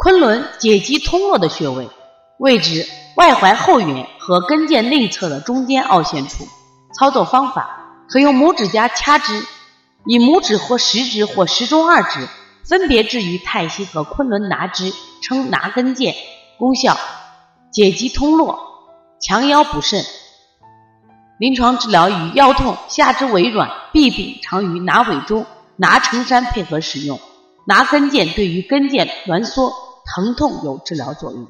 昆仑解肌通络的穴位，位置外踝后缘和跟腱内侧的中间凹陷处。操作方法可用拇指夹掐之，以拇指或食指或食中二指分别置于太溪和昆仑拿之，称拿跟腱。功效：解肌通络，强腰补肾。临床治疗与腰痛、下肢微软、痹病常与拿尾中、拿承山配合使用。拿跟腱对于跟腱挛缩、疼痛有治疗作用。